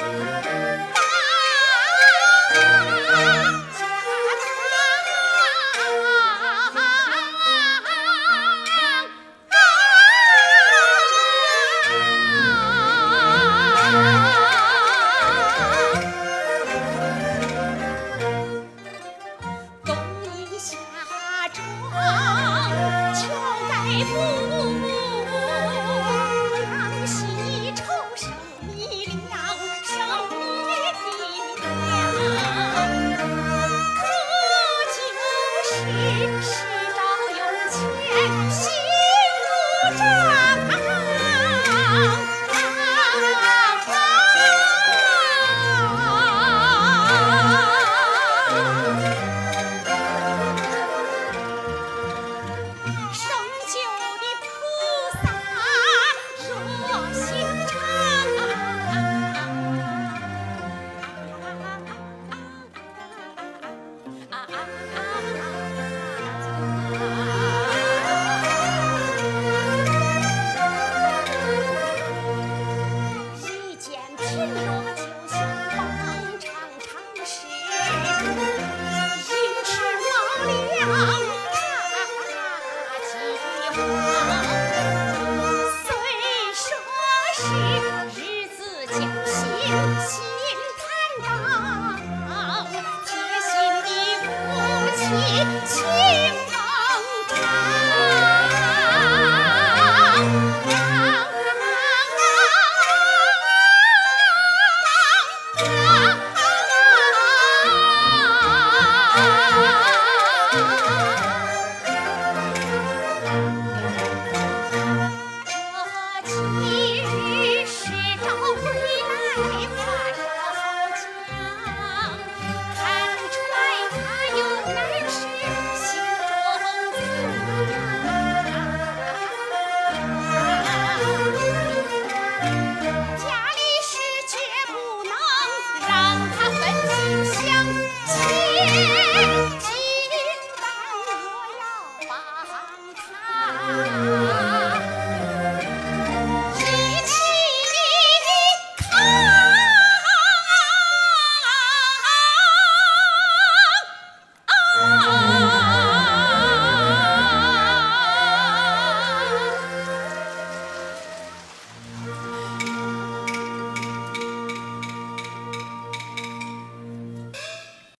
you.